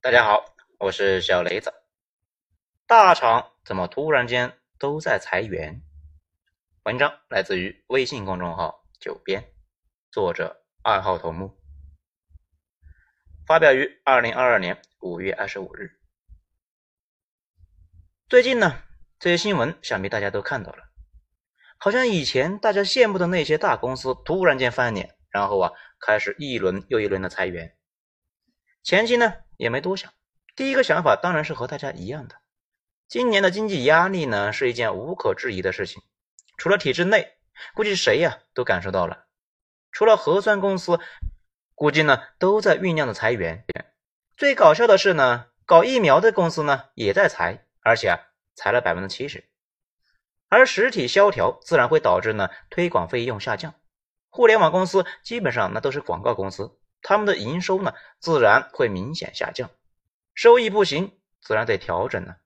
大家好，我是小雷子。大厂怎么突然间都在裁员？文章来自于微信公众号“九编”，作者二号头目，发表于二零二二年五月二十五日。最近呢，这些新闻想必大家都看到了，好像以前大家羡慕的那些大公司突然间翻脸，然后啊，开始一轮又一轮的裁员。前期呢也没多想，第一个想法当然是和大家一样的，今年的经济压力呢是一件无可置疑的事情，除了体制内，估计谁呀都感受到了，除了核酸公司，估计呢都在酝酿的裁员。最搞笑的是呢，搞疫苗的公司呢也在裁，而且啊裁了百分之七十，而实体萧条自然会导致呢推广费用下降，互联网公司基本上那都是广告公司。他们的营收呢，自然会明显下降，收益不行，自然得调整呢。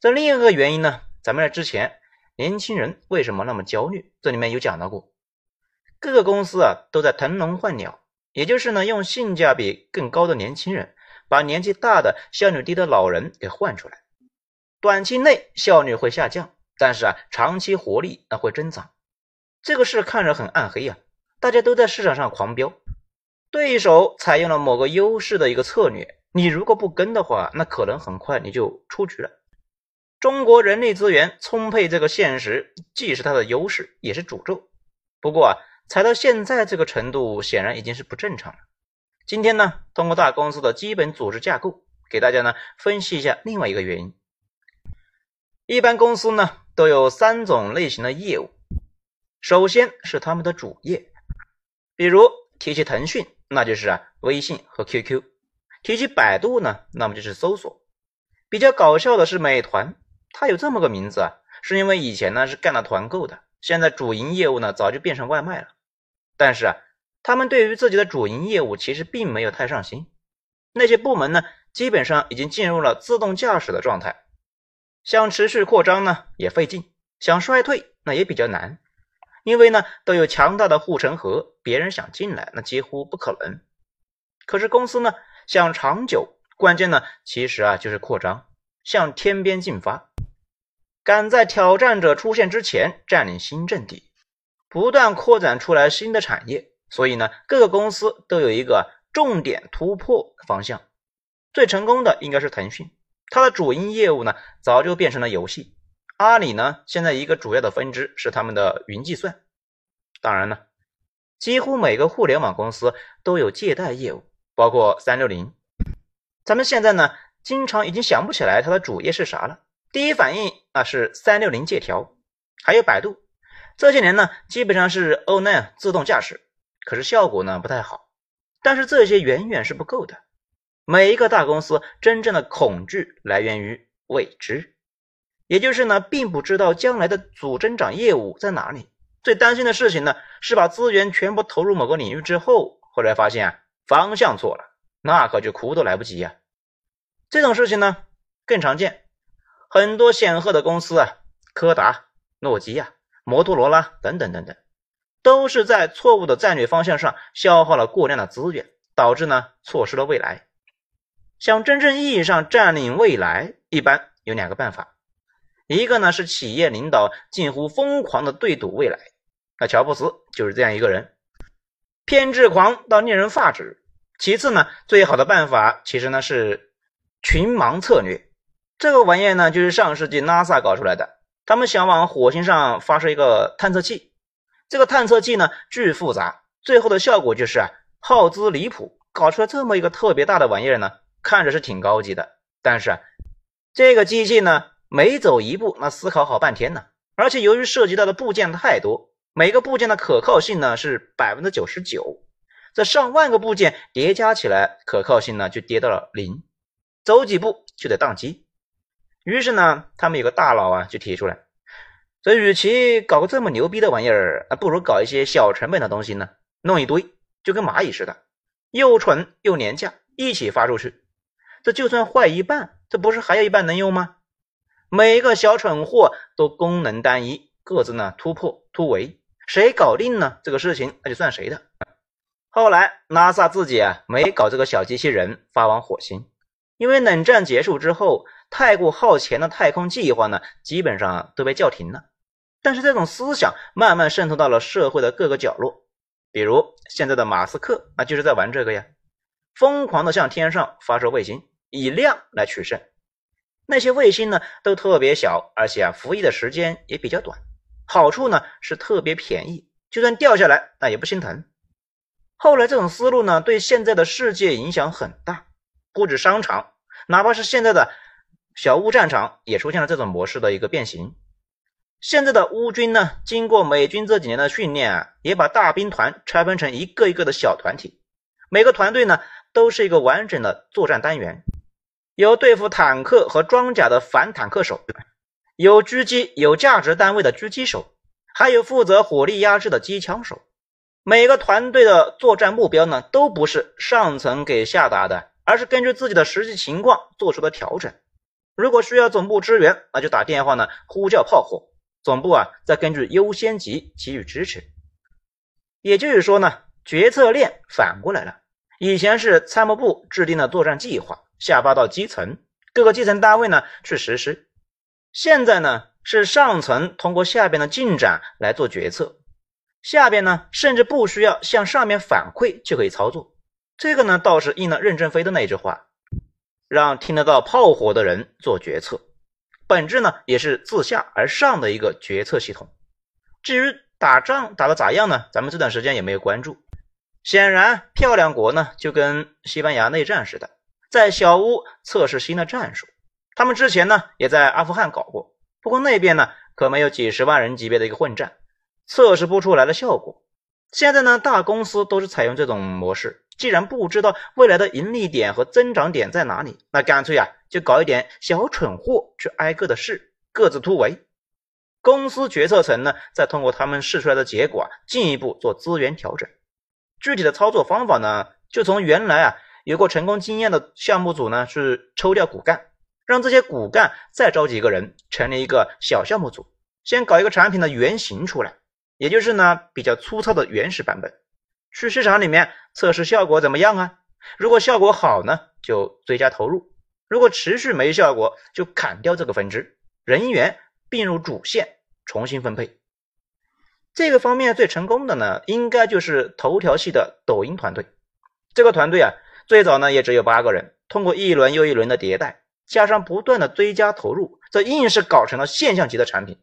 这另一个原因呢，咱们在之前年轻人为什么那么焦虑，这里面有讲到过，各个公司啊都在腾笼换鸟，也就是呢用性价比更高的年轻人，把年纪大的效率低的老人给换出来，短期内效率会下降，但是啊长期活力那会增长，这个事看着很暗黑呀，大家都在市场上狂飙。对手采用了某个优势的一个策略，你如果不跟的话，那可能很快你就出局了。中国人力资源充沛这个现实，既是它的优势，也是诅咒。不过啊，踩到现在这个程度，显然已经是不正常了。今天呢，通过大公司的基本组织架构，给大家呢分析一下另外一个原因。一般公司呢都有三种类型的业务，首先是他们的主业，比如提起腾讯。那就是啊，微信和 QQ。提起百度呢，那么就是搜索。比较搞笑的是美团，它有这么个名字啊，是因为以前呢是干了团购的，现在主营业务呢早就变成外卖了。但是啊，他们对于自己的主营业务其实并没有太上心。那些部门呢，基本上已经进入了自动驾驶的状态，想持续扩张呢也费劲，想衰退那也比较难。因为呢，都有强大的护城河，别人想进来那几乎不可能。可是公司呢想长久，关键呢其实啊就是扩张，向天边进发，赶在挑战者出现之前占领新阵地，不断扩展出来新的产业。所以呢，各个公司都有一个重点突破方向。最成功的应该是腾讯，它的主营业务呢早就变成了游戏。阿里呢，现在一个主要的分支是他们的云计算。当然了，几乎每个互联网公司都有借贷业务，包括三六零。咱们现在呢，经常已经想不起来它的主业是啥了。第一反应啊是三六零借条，还有百度。这些年呢，基本上是 O N E 自动驾驶，可是效果呢不太好。但是这些远远是不够的。每一个大公司真正的恐惧来源于未知。也就是呢，并不知道将来的主增长业务在哪里。最担心的事情呢，是把资源全部投入某个领域之后，后来发现啊方向错了，那可就哭都来不及呀。这种事情呢更常见，很多显赫的公司啊，柯达、诺基亚、摩托罗拉等等等等，都是在错误的战略方向上消耗了过量的资源，导致呢错失了未来。想真正意义上占领未来，一般有两个办法。一个呢是企业领导近乎疯狂的对赌未来，那乔布斯就是这样一个人，偏执狂到令人发指。其次呢，最好的办法其实呢是群盲策略，这个玩意呢就是上世纪 NASA 搞出来的，他们想往火星上发射一个探测器，这个探测器呢巨复杂，最后的效果就是啊耗资离谱，搞出来这么一个特别大的玩意儿呢，看着是挺高级的，但是啊这个机器呢。每走一步，那思考好半天呢。而且由于涉及到的部件太多，每个部件的可靠性呢是百分之九十九，这上万个部件叠加起来，可靠性呢就跌到了零，走几步就得宕机。于是呢，他们有个大佬啊就提出来，这与其搞个这么牛逼的玩意儿，啊不如搞一些小成本的东西呢，弄一堆就跟蚂蚁似的，又蠢又廉价，一起发出去，这就算坏一半，这不是还有一半能用吗？每一个小蠢货都功能单一，各自呢突破突围，谁搞定呢？这个事情那就算谁的。后来 NASA 自己啊没搞这个小机器人发往火星，因为冷战结束之后，太过耗钱的太空计划呢，基本上都被叫停了。但是这种思想慢慢渗透到了社会的各个角落，比如现在的马斯克，那就是在玩这个呀，疯狂的向天上发射卫星，以量来取胜。那些卫星呢，都特别小，而且啊，服役的时间也比较短。好处呢是特别便宜，就算掉下来那也不心疼。后来这种思路呢，对现在的世界影响很大，不止商场，哪怕是现在的小乌战场，也出现了这种模式的一个变形。现在的乌军呢，经过美军这几年的训练啊，也把大兵团拆分成一个一个的小团体，每个团队呢都是一个完整的作战单元，有对付坦克和装甲的反坦克手，有狙击有价值单位的狙击手，还有负责火力压制的机枪手。每个团队的作战目标呢，都不是上层给下达的，而是根据自己的实际情况做出的调整。如果需要总部支援，那就打电话呢，呼叫炮火。总部啊，再根据优先级给予支持。也就是说呢，决策链反过来了。以前是参谋部制定的作战计划，下发到基层，各个基层单位呢去实施。现在呢，是上层通过下边的进展来做决策，下边呢甚至不需要向上面反馈就可以操作。这个呢，倒是应了任正非的那句话，让听得到炮火的人做决策。本质呢，也是自下而上的一个决策系统。至于打仗打得咋样呢？咱们这段时间也没有关注。显然，漂亮国呢就跟西班牙内战似的，在小屋测试新的战术。他们之前呢也在阿富汗搞过，不过那边呢可没有几十万人级别的一个混战，测试不出来的效果。现在呢，大公司都是采用这种模式。既然不知道未来的盈利点和增长点在哪里，那干脆啊，就搞一点小蠢货去挨个的试，各自突围。公司决策层呢，再通过他们试出来的结果啊，进一步做资源调整。具体的操作方法呢，就从原来啊有过成功经验的项目组呢，是抽调骨干，让这些骨干再招几个人，成立一个小项目组，先搞一个产品的原型出来，也就是呢比较粗糙的原始版本。去市场里面测试效果怎么样啊？如果效果好呢，就追加投入；如果持续没效果，就砍掉这个分支，人员并入主线，重新分配。这个方面最成功的呢，应该就是头条系的抖音团队。这个团队啊，最早呢也只有八个人，通过一轮又一轮的迭代，加上不断的追加投入，这硬是搞成了现象级的产品，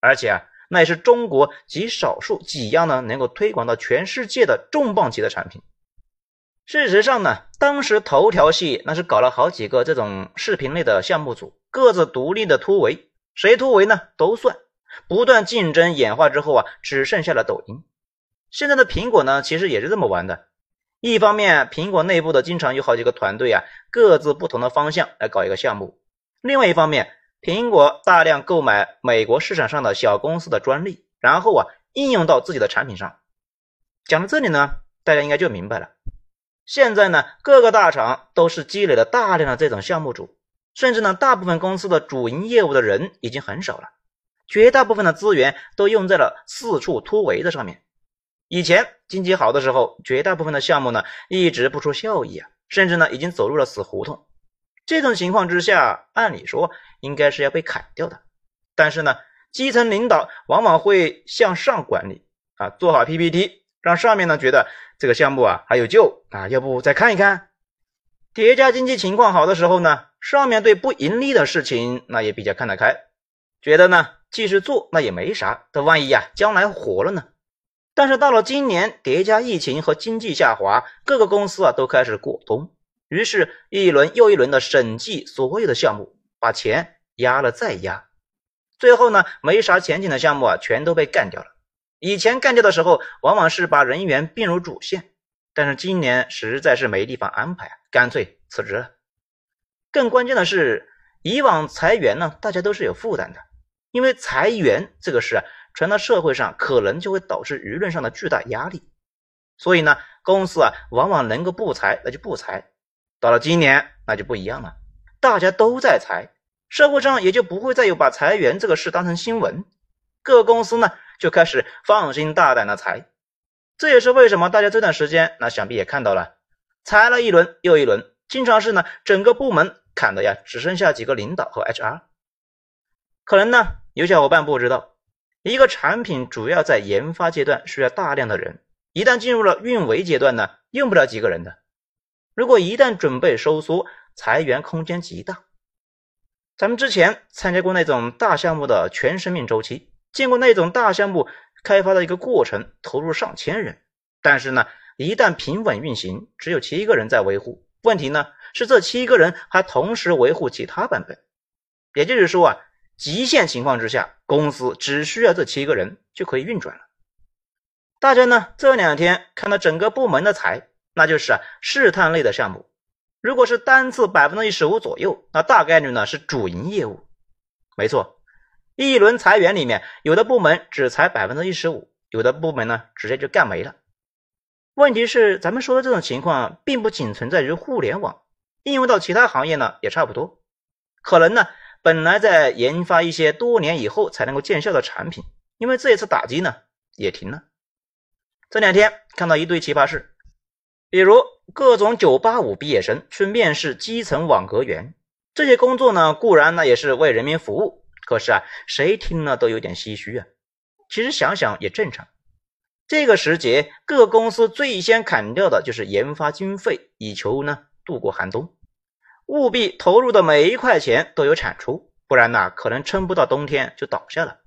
而且啊。那也是中国极少数几样呢能够推广到全世界的重磅级的产品。事实上呢，当时头条系那是搞了好几个这种视频类的项目组，各自独立的突围，谁突围呢都算。不断竞争演化之后啊，只剩下了抖音。现在的苹果呢，其实也是这么玩的。一方面，苹果内部的经常有好几个团队啊，各自不同的方向来搞一个项目；另外一方面，苹果大量购买美国市场上的小公司的专利，然后啊应用到自己的产品上。讲到这里呢，大家应该就明白了。现在呢，各个大厂都是积累了大量的这种项目组，甚至呢，大部分公司的主营业务的人已经很少了，绝大部分的资源都用在了四处突围的上面。以前经济好的时候，绝大部分的项目呢一直不出效益啊，甚至呢已经走入了死胡同。这种情况之下，按理说应该是要被砍掉的，但是呢，基层领导往往会向上管理啊，做好 PPT，让上面呢觉得这个项目啊还有救啊，要不再看一看。叠加经济情况好的时候呢，上面对不盈利的事情那也比较看得开，觉得呢继续做那也没啥，但万一呀将来火了呢？但是到了今年，叠加疫情和经济下滑，各个公司啊都开始过冬。于是，一轮又一轮的审计所有的项目，把钱压了再压，最后呢，没啥前景的项目啊，全都被干掉了。以前干掉的时候，往往是把人员并入主线，但是今年实在是没地方安排，干脆辞职了。更关键的是，以往裁员呢，大家都是有负担的，因为裁员这个事啊，传到社会上，可能就会导致舆论上的巨大压力。所以呢，公司啊，往往能够不裁，那就不裁。到了今年，那就不一样了，大家都在裁，社会上也就不会再有把裁员这个事当成新闻，各公司呢就开始放心大胆的裁，这也是为什么大家这段时间，那想必也看到了，裁了一轮又一轮，经常是呢整个部门砍的呀，只剩下几个领导和 HR。可能呢有小伙伴不知道，一个产品主要在研发阶段需要大量的人，一旦进入了运维阶段呢，用不了几个人的。如果一旦准备收缩，裁员空间极大。咱们之前参加过那种大项目的全生命周期，见过那种大项目开发的一个过程，投入上千人，但是呢，一旦平稳运行，只有七个人在维护。问题呢是这七个人还同时维护其他版本，也就是说啊，极限情况之下，公司只需要这七个人就可以运转了。大家呢这两天看到整个部门的裁。那就是啊，试探类的项目，如果是单次百分之一十五左右，那大概率呢是主营业务。没错，一轮裁员里面，有的部门只裁百分之一十五，有的部门呢直接就干没了。问题是，咱们说的这种情况，并不仅存在于互联网，应用到其他行业呢也差不多。可能呢，本来在研发一些多年以后才能够见效的产品，因为这一次打击呢也停了。这两天看到一堆奇葩事。比如各种985毕业生去面试基层网格员，这些工作呢固然呢也是为人民服务，可是啊谁听了都有点唏嘘啊。其实想想也正常，这个时节各公司最先砍掉的就是研发经费，以求呢度过寒冬。务必投入的每一块钱都有产出，不然呢可能撑不到冬天就倒下了。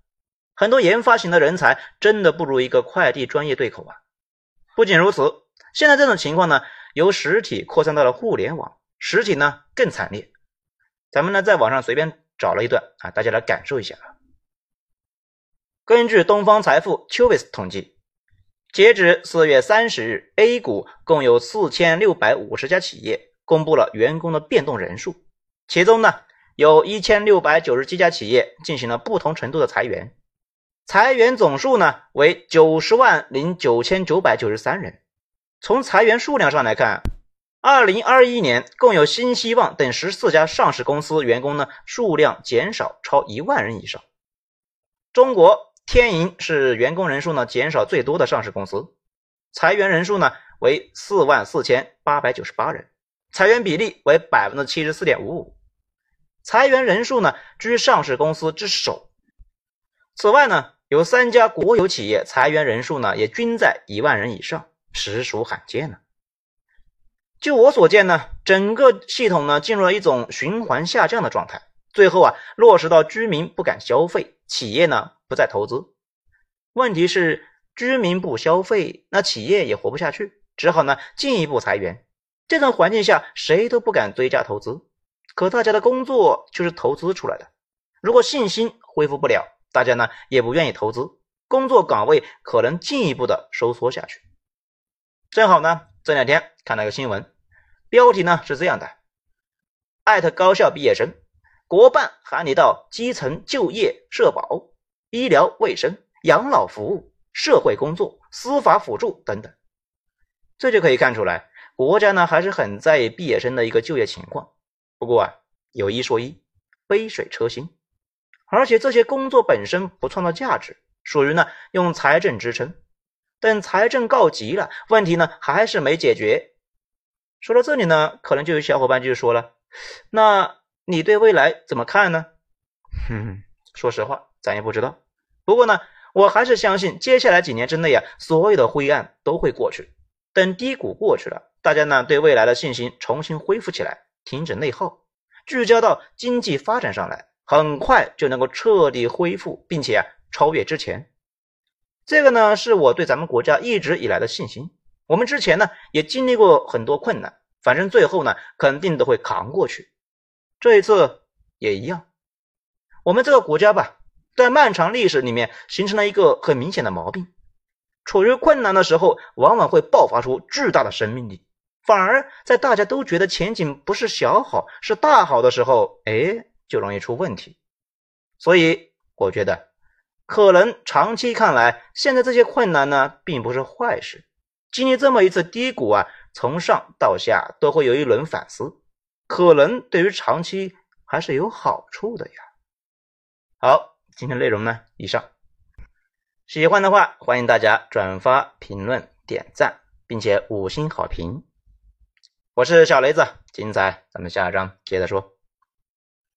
很多研发型的人才真的不如一个快递专业对口啊。不仅如此。现在这种情况呢，由实体扩散到了互联网，实体呢更惨烈。咱们呢在网上随便找了一段啊，大家来感受一下啊。根据东方财富 Qvis 统计，截止四月三十日，A 股共有四千六百五十家企业公布了员工的变动人数，其中呢有一千六百九十七家企业进行了不同程度的裁员，裁员总数呢为九十万零九千九百九十三人。从裁员数量上来看，二零二一年共有新希望等十四家上市公司员工呢数量减少超一万人以上。中国天银是员工人数呢减少最多的上市公司，裁员人数呢为四万四千八百九十八人，裁员比例为百分之七十四点五五，裁员人数呢居上市公司之首。此外呢，有三家国有企业裁员人数呢也均在一万人以上。实属罕见呢。就我所见呢，整个系统呢进入了一种循环下降的状态，最后啊落实到居民不敢消费，企业呢不再投资。问题是居民不消费，那企业也活不下去，只好呢进一步裁员。这种环境下，谁都不敢追加投资，可大家的工作就是投资出来的。如果信心恢复不了，大家呢也不愿意投资，工作岗位可能进一步的收缩下去。正好呢，这两天看到一个新闻，标题呢是这样的：艾特高校毕业生，国办喊你到基层就业、社保、医疗卫生、养老服务、社会工作、司法辅助等等。这就可以看出来，国家呢还是很在意毕业生的一个就业情况。不过啊，有一说一，杯水车薪，而且这些工作本身不创造价值，属于呢用财政支撑。等财政告急了，问题呢还是没解决。说到这里呢，可能就有小伙伴就说了：“那你对未来怎么看呢？”哼，说实话，咱也不知道。不过呢，我还是相信接下来几年之内啊，所有的灰暗都会过去。等低谷过去了，大家呢对未来的信心重新恢复起来，停止内耗，聚焦到经济发展上来，很快就能够彻底恢复，并且啊超越之前。这个呢，是我对咱们国家一直以来的信心。我们之前呢，也经历过很多困难，反正最后呢，肯定都会扛过去。这一次也一样。我们这个国家吧，在漫长历史里面形成了一个很明显的毛病：处于困难的时候，往往会爆发出巨大的生命力；反而在大家都觉得前景不是小好，是大好的时候，哎，就容易出问题。所以，我觉得。可能长期看来，现在这些困难呢，并不是坏事。经历这么一次低谷啊，从上到下都会有一轮反思，可能对于长期还是有好处的呀。好，今天内容呢，以上。喜欢的话，欢迎大家转发、评论、点赞，并且五星好评。我是小雷子，精彩咱们下一章接着说。